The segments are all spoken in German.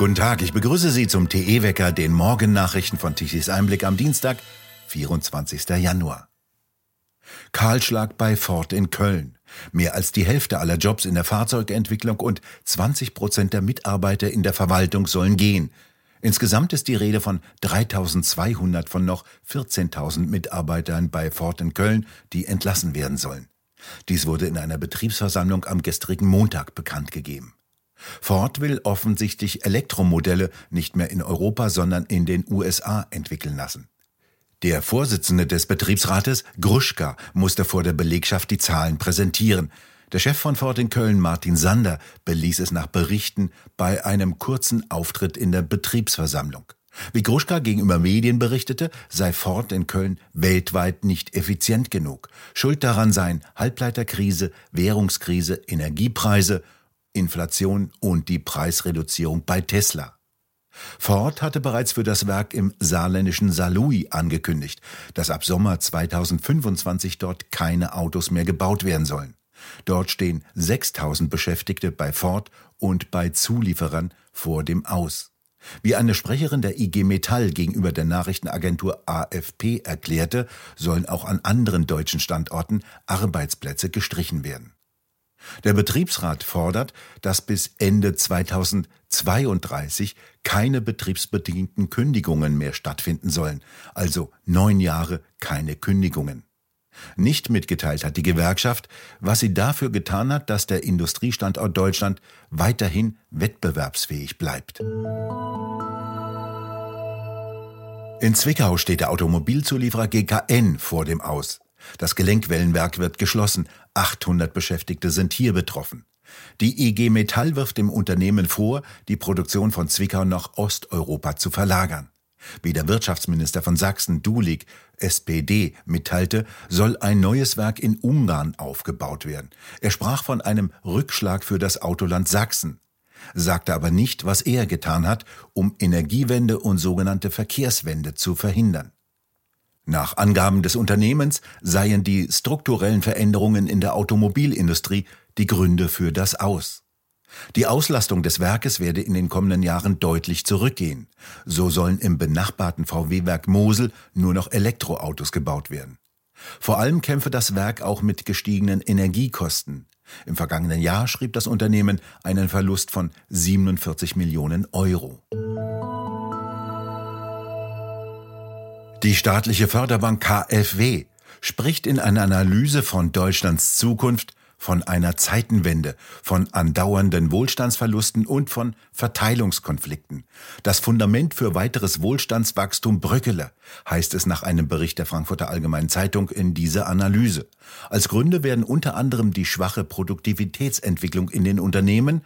Guten Tag, ich begrüße Sie zum TE-Wecker, den Morgennachrichten von Tichys Einblick am Dienstag, 24. Januar. Kahlschlag bei Ford in Köln. Mehr als die Hälfte aller Jobs in der Fahrzeugentwicklung und 20 Prozent der Mitarbeiter in der Verwaltung sollen gehen. Insgesamt ist die Rede von 3200 von noch 14.000 Mitarbeitern bei Ford in Köln, die entlassen werden sollen. Dies wurde in einer Betriebsversammlung am gestrigen Montag bekannt gegeben. Ford will offensichtlich Elektromodelle nicht mehr in Europa, sondern in den USA entwickeln lassen. Der Vorsitzende des Betriebsrates, Gruschka, musste vor der Belegschaft die Zahlen präsentieren. Der Chef von Ford in Köln, Martin Sander, beließ es nach Berichten bei einem kurzen Auftritt in der Betriebsversammlung. Wie Gruschka gegenüber Medien berichtete, sei Ford in Köln weltweit nicht effizient genug. Schuld daran seien Halbleiterkrise, Währungskrise, Energiepreise Inflation und die Preisreduzierung bei Tesla. Ford hatte bereits für das Werk im saarländischen Saarlouis angekündigt, dass ab Sommer 2025 dort keine Autos mehr gebaut werden sollen. Dort stehen 6000 Beschäftigte bei Ford und bei Zulieferern vor dem Aus. Wie eine Sprecherin der IG Metall gegenüber der Nachrichtenagentur AFP erklärte, sollen auch an anderen deutschen Standorten Arbeitsplätze gestrichen werden. Der Betriebsrat fordert, dass bis Ende 2032 keine betriebsbedingten Kündigungen mehr stattfinden sollen, also neun Jahre keine Kündigungen. Nicht mitgeteilt hat die Gewerkschaft, was sie dafür getan hat, dass der Industriestandort Deutschland weiterhin wettbewerbsfähig bleibt. In Zwickau steht der Automobilzulieferer GKN vor dem Aus. Das Gelenkwellenwerk wird geschlossen. 800 Beschäftigte sind hier betroffen. Die IG Metall wirft dem Unternehmen vor, die Produktion von Zwickau nach Osteuropa zu verlagern. Wie der Wirtschaftsminister von Sachsen, Dulig, SPD, mitteilte, soll ein neues Werk in Ungarn aufgebaut werden. Er sprach von einem Rückschlag für das Autoland Sachsen, sagte aber nicht, was er getan hat, um Energiewende und sogenannte Verkehrswende zu verhindern. Nach Angaben des Unternehmens seien die strukturellen Veränderungen in der Automobilindustrie die Gründe für das Aus. Die Auslastung des Werkes werde in den kommenden Jahren deutlich zurückgehen. So sollen im benachbarten VW-Werk Mosel nur noch Elektroautos gebaut werden. Vor allem kämpfe das Werk auch mit gestiegenen Energiekosten. Im vergangenen Jahr schrieb das Unternehmen einen Verlust von 47 Millionen Euro. Die staatliche Förderbank KfW spricht in einer Analyse von Deutschlands Zukunft von einer Zeitenwende, von andauernden Wohlstandsverlusten und von Verteilungskonflikten. Das Fundament für weiteres Wohlstandswachstum bröckele, heißt es nach einem Bericht der Frankfurter Allgemeinen Zeitung in dieser Analyse. Als Gründe werden unter anderem die schwache Produktivitätsentwicklung in den Unternehmen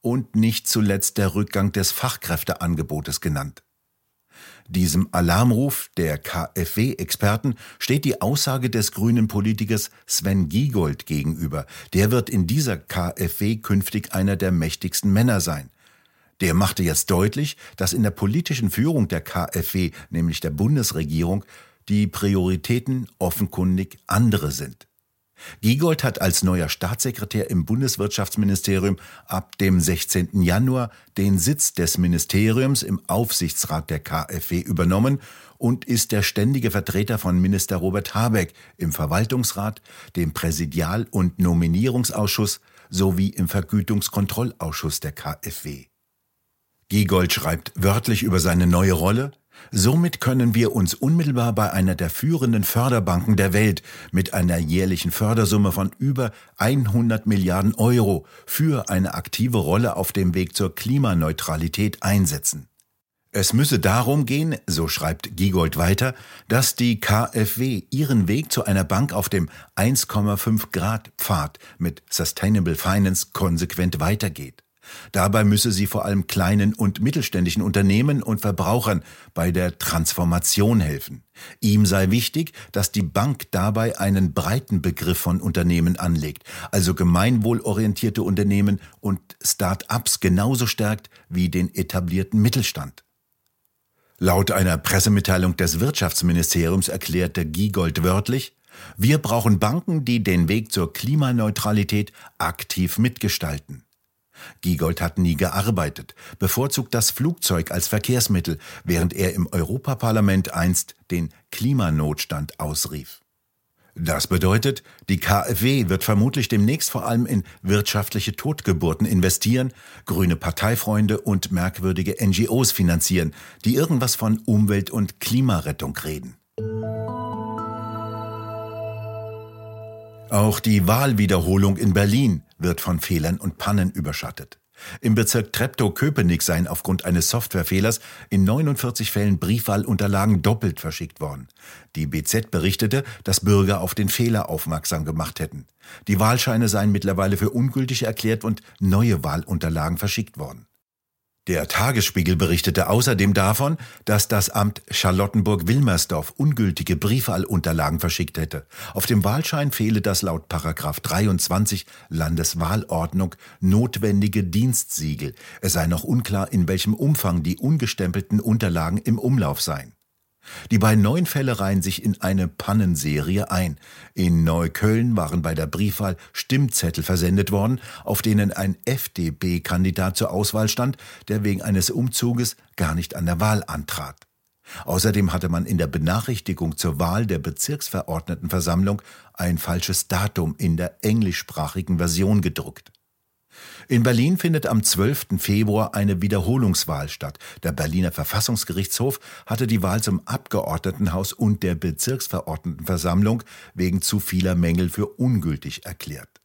und nicht zuletzt der Rückgang des Fachkräfteangebotes genannt. Diesem Alarmruf der KfW-Experten steht die Aussage des grünen Politikers Sven Giegold gegenüber. Der wird in dieser KfW künftig einer der mächtigsten Männer sein. Der machte jetzt deutlich, dass in der politischen Führung der KfW, nämlich der Bundesregierung, die Prioritäten offenkundig andere sind. Giegold hat als neuer Staatssekretär im Bundeswirtschaftsministerium ab dem 16. Januar den Sitz des Ministeriums im Aufsichtsrat der KfW übernommen und ist der ständige Vertreter von Minister Robert Habeck im Verwaltungsrat, dem Präsidial- und Nominierungsausschuss sowie im Vergütungskontrollausschuss der KfW. Giegold schreibt wörtlich über seine neue Rolle, Somit können wir uns unmittelbar bei einer der führenden Förderbanken der Welt mit einer jährlichen Fördersumme von über 100 Milliarden Euro für eine aktive Rolle auf dem Weg zur Klimaneutralität einsetzen. Es müsse darum gehen, so schreibt Giegold weiter, dass die KfW ihren Weg zu einer Bank auf dem 1,5 Grad Pfad mit Sustainable Finance konsequent weitergeht. Dabei müsse sie vor allem kleinen und mittelständischen Unternehmen und Verbrauchern bei der Transformation helfen. Ihm sei wichtig, dass die Bank dabei einen breiten Begriff von Unternehmen anlegt, also gemeinwohlorientierte Unternehmen und Start-ups genauso stärkt wie den etablierten Mittelstand. Laut einer Pressemitteilung des Wirtschaftsministeriums erklärte Giegold wörtlich, wir brauchen Banken, die den Weg zur Klimaneutralität aktiv mitgestalten. Giegold hat nie gearbeitet, bevorzugt das Flugzeug als Verkehrsmittel, während er im Europaparlament einst den Klimanotstand ausrief. Das bedeutet, die KfW wird vermutlich demnächst vor allem in wirtschaftliche Totgeburten investieren, grüne Parteifreunde und merkwürdige NGOs finanzieren, die irgendwas von Umwelt- und Klimarettung reden. Auch die Wahlwiederholung in Berlin wird von Fehlern und Pannen überschattet. Im Bezirk Treptow-Köpenick seien aufgrund eines Softwarefehlers in 49 Fällen Briefwahlunterlagen doppelt verschickt worden. Die BZ berichtete, dass Bürger auf den Fehler aufmerksam gemacht hätten. Die Wahlscheine seien mittlerweile für ungültig erklärt und neue Wahlunterlagen verschickt worden. Der Tagesspiegel berichtete außerdem davon, dass das Amt Charlottenburg-Wilmersdorf ungültige Briefwahlunterlagen verschickt hätte. Auf dem Wahlschein fehle das laut Paragraph 23 Landeswahlordnung notwendige Dienstsiegel. Es sei noch unklar, in welchem Umfang die ungestempelten Unterlagen im Umlauf seien. Die beiden neuen Fälle reihen sich in eine Pannenserie ein. In Neukölln waren bei der Briefwahl Stimmzettel versendet worden, auf denen ein FDP-Kandidat zur Auswahl stand, der wegen eines Umzuges gar nicht an der Wahl antrat. Außerdem hatte man in der Benachrichtigung zur Wahl der Bezirksverordnetenversammlung ein falsches Datum in der englischsprachigen Version gedruckt. In Berlin findet am 12. Februar eine Wiederholungswahl statt. Der Berliner Verfassungsgerichtshof hatte die Wahl zum Abgeordnetenhaus und der Bezirksverordnetenversammlung wegen zu vieler Mängel für ungültig erklärt.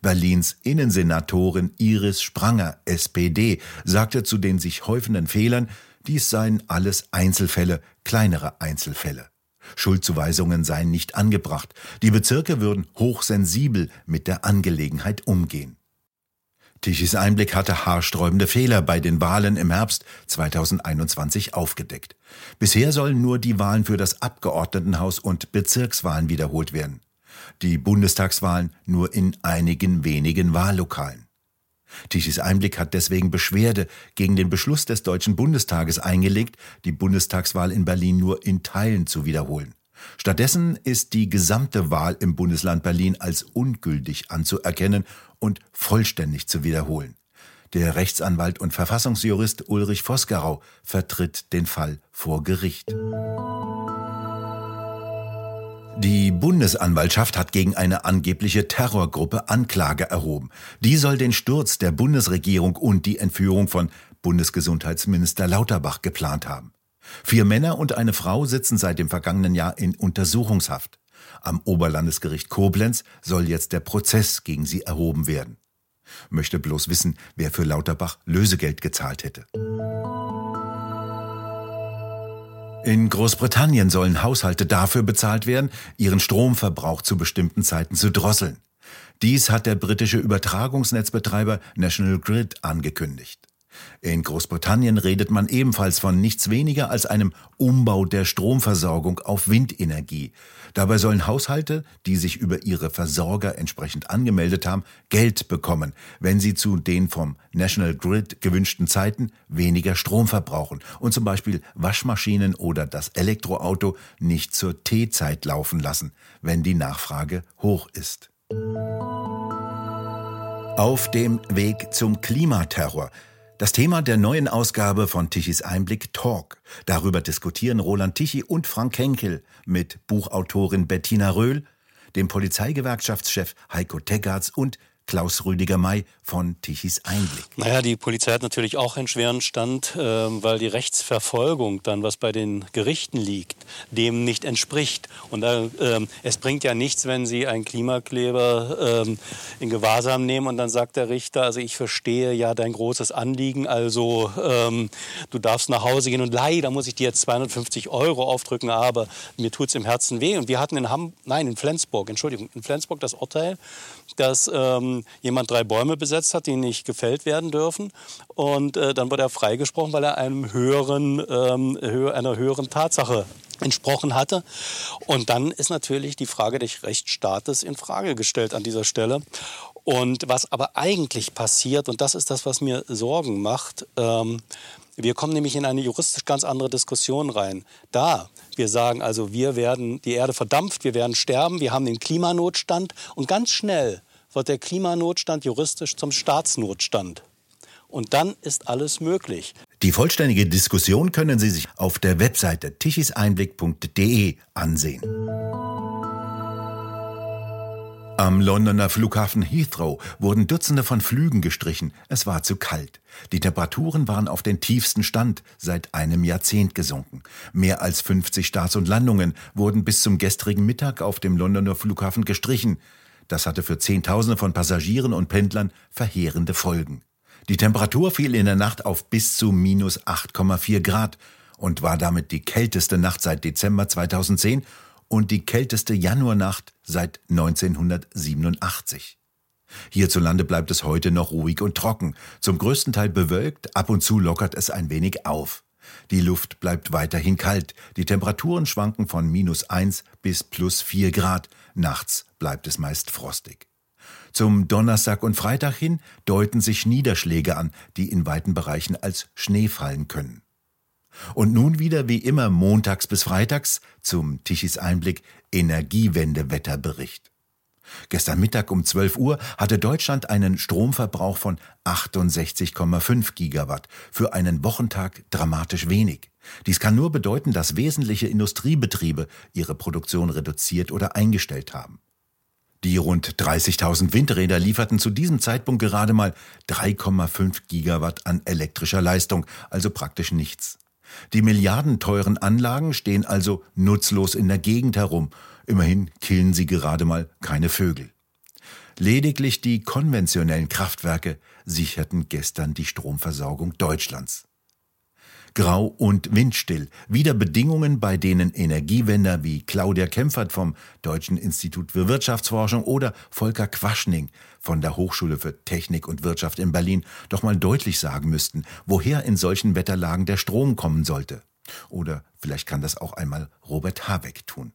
Berlins Innensenatorin Iris Spranger, SPD, sagte zu den sich häufenden Fehlern, dies seien alles Einzelfälle, kleinere Einzelfälle. Schuldzuweisungen seien nicht angebracht. Die Bezirke würden hochsensibel mit der Angelegenheit umgehen. Tichys Einblick hatte haarsträubende Fehler bei den Wahlen im Herbst 2021 aufgedeckt. Bisher sollen nur die Wahlen für das Abgeordnetenhaus und Bezirkswahlen wiederholt werden. Die Bundestagswahlen nur in einigen wenigen Wahllokalen. Tichys Einblick hat deswegen Beschwerde gegen den Beschluss des Deutschen Bundestages eingelegt, die Bundestagswahl in Berlin nur in Teilen zu wiederholen. Stattdessen ist die gesamte Wahl im Bundesland Berlin als ungültig anzuerkennen und vollständig zu wiederholen. Der Rechtsanwalt und Verfassungsjurist Ulrich Vosgerau vertritt den Fall vor Gericht. Die Bundesanwaltschaft hat gegen eine angebliche Terrorgruppe Anklage erhoben. Die soll den Sturz der Bundesregierung und die Entführung von Bundesgesundheitsminister Lauterbach geplant haben. Vier Männer und eine Frau sitzen seit dem vergangenen Jahr in Untersuchungshaft. Am Oberlandesgericht Koblenz soll jetzt der Prozess gegen sie erhoben werden. Möchte bloß wissen, wer für Lauterbach Lösegeld gezahlt hätte. In Großbritannien sollen Haushalte dafür bezahlt werden, ihren Stromverbrauch zu bestimmten Zeiten zu drosseln. Dies hat der britische Übertragungsnetzbetreiber National Grid angekündigt. In Großbritannien redet man ebenfalls von nichts weniger als einem Umbau der Stromversorgung auf Windenergie. Dabei sollen Haushalte, die sich über ihre Versorger entsprechend angemeldet haben, Geld bekommen, wenn sie zu den vom National Grid gewünschten Zeiten weniger Strom verbrauchen und zum Beispiel Waschmaschinen oder das Elektroauto nicht zur T-Zeit laufen lassen, wenn die Nachfrage hoch ist. Auf dem Weg zum Klimaterror das Thema der neuen Ausgabe von Tichys Einblick Talk. Darüber diskutieren Roland Tichy und Frank Henkel mit Buchautorin Bettina Röhl, dem Polizeigewerkschaftschef Heiko Teggarts und Klaus Rüdiger May von Tichys Einblick. Naja, die Polizei hat natürlich auch einen schweren Stand, äh, weil die Rechtsverfolgung dann, was bei den Gerichten liegt, dem nicht entspricht. Und äh, es bringt ja nichts, wenn Sie einen Klimakleber äh, in Gewahrsam nehmen und dann sagt der Richter, also ich verstehe ja dein großes Anliegen, also ähm, du darfst nach Hause gehen und leider muss ich dir jetzt 250 Euro aufdrücken, aber mir tut es im Herzen weh. Und wir hatten in Hamm, nein, in Flensburg, Entschuldigung, in Flensburg das Urteil, dass ähm, jemand drei Bäume besetzt hat, die nicht gefällt werden dürfen. Und äh, dann wurde er freigesprochen, weil er einem höheren, ähm, hö einer höheren Tatsache entsprochen hatte. Und dann ist natürlich die Frage des Rechtsstaates in Frage gestellt an dieser Stelle. Und was aber eigentlich passiert, und das ist das, was mir Sorgen macht, ähm, wir kommen nämlich in eine juristisch ganz andere Diskussion rein. Da wir sagen also, wir werden, die Erde verdampft, wir werden sterben, wir haben den Klimanotstand und ganz schnell wird der Klimanotstand juristisch zum Staatsnotstand. Und dann ist alles möglich. Die vollständige Diskussion können Sie sich auf der Webseite tichiseinblick.de ansehen. Am Londoner Flughafen Heathrow wurden Dutzende von Flügen gestrichen. Es war zu kalt. Die Temperaturen waren auf den tiefsten Stand seit einem Jahrzehnt gesunken. Mehr als 50 Starts und Landungen wurden bis zum gestrigen Mittag auf dem Londoner Flughafen gestrichen. Das hatte für Zehntausende von Passagieren und Pendlern verheerende Folgen. Die Temperatur fiel in der Nacht auf bis zu minus 8,4 Grad und war damit die kälteste Nacht seit Dezember 2010 und die kälteste Januarnacht seit 1987. Hierzulande bleibt es heute noch ruhig und trocken, zum größten Teil bewölkt, ab und zu lockert es ein wenig auf. Die Luft bleibt weiterhin kalt, die Temperaturen schwanken von minus 1 bis plus 4 Grad, nachts bleibt es meist frostig. Zum Donnerstag und Freitag hin deuten sich Niederschläge an, die in weiten Bereichen als Schnee fallen können. Und nun wieder wie immer montags bis freitags zum Tichys Einblick Energiewendewetterbericht. Gestern Mittag um 12 Uhr hatte Deutschland einen Stromverbrauch von 68,5 Gigawatt, für einen Wochentag dramatisch wenig. Dies kann nur bedeuten, dass wesentliche Industriebetriebe ihre Produktion reduziert oder eingestellt haben. Die rund 30.000 Windräder lieferten zu diesem Zeitpunkt gerade mal 3,5 Gigawatt an elektrischer Leistung, also praktisch nichts. Die milliardenteuren Anlagen stehen also nutzlos in der Gegend herum. Immerhin killen sie gerade mal keine Vögel. Lediglich die konventionellen Kraftwerke sicherten gestern die Stromversorgung Deutschlands grau und windstill. Wieder Bedingungen, bei denen Energiewender wie Claudia Kempfert vom Deutschen Institut für Wirtschaftsforschung oder Volker Quaschning von der Hochschule für Technik und Wirtschaft in Berlin doch mal deutlich sagen müssten, woher in solchen Wetterlagen der Strom kommen sollte. Oder vielleicht kann das auch einmal Robert Habeck tun.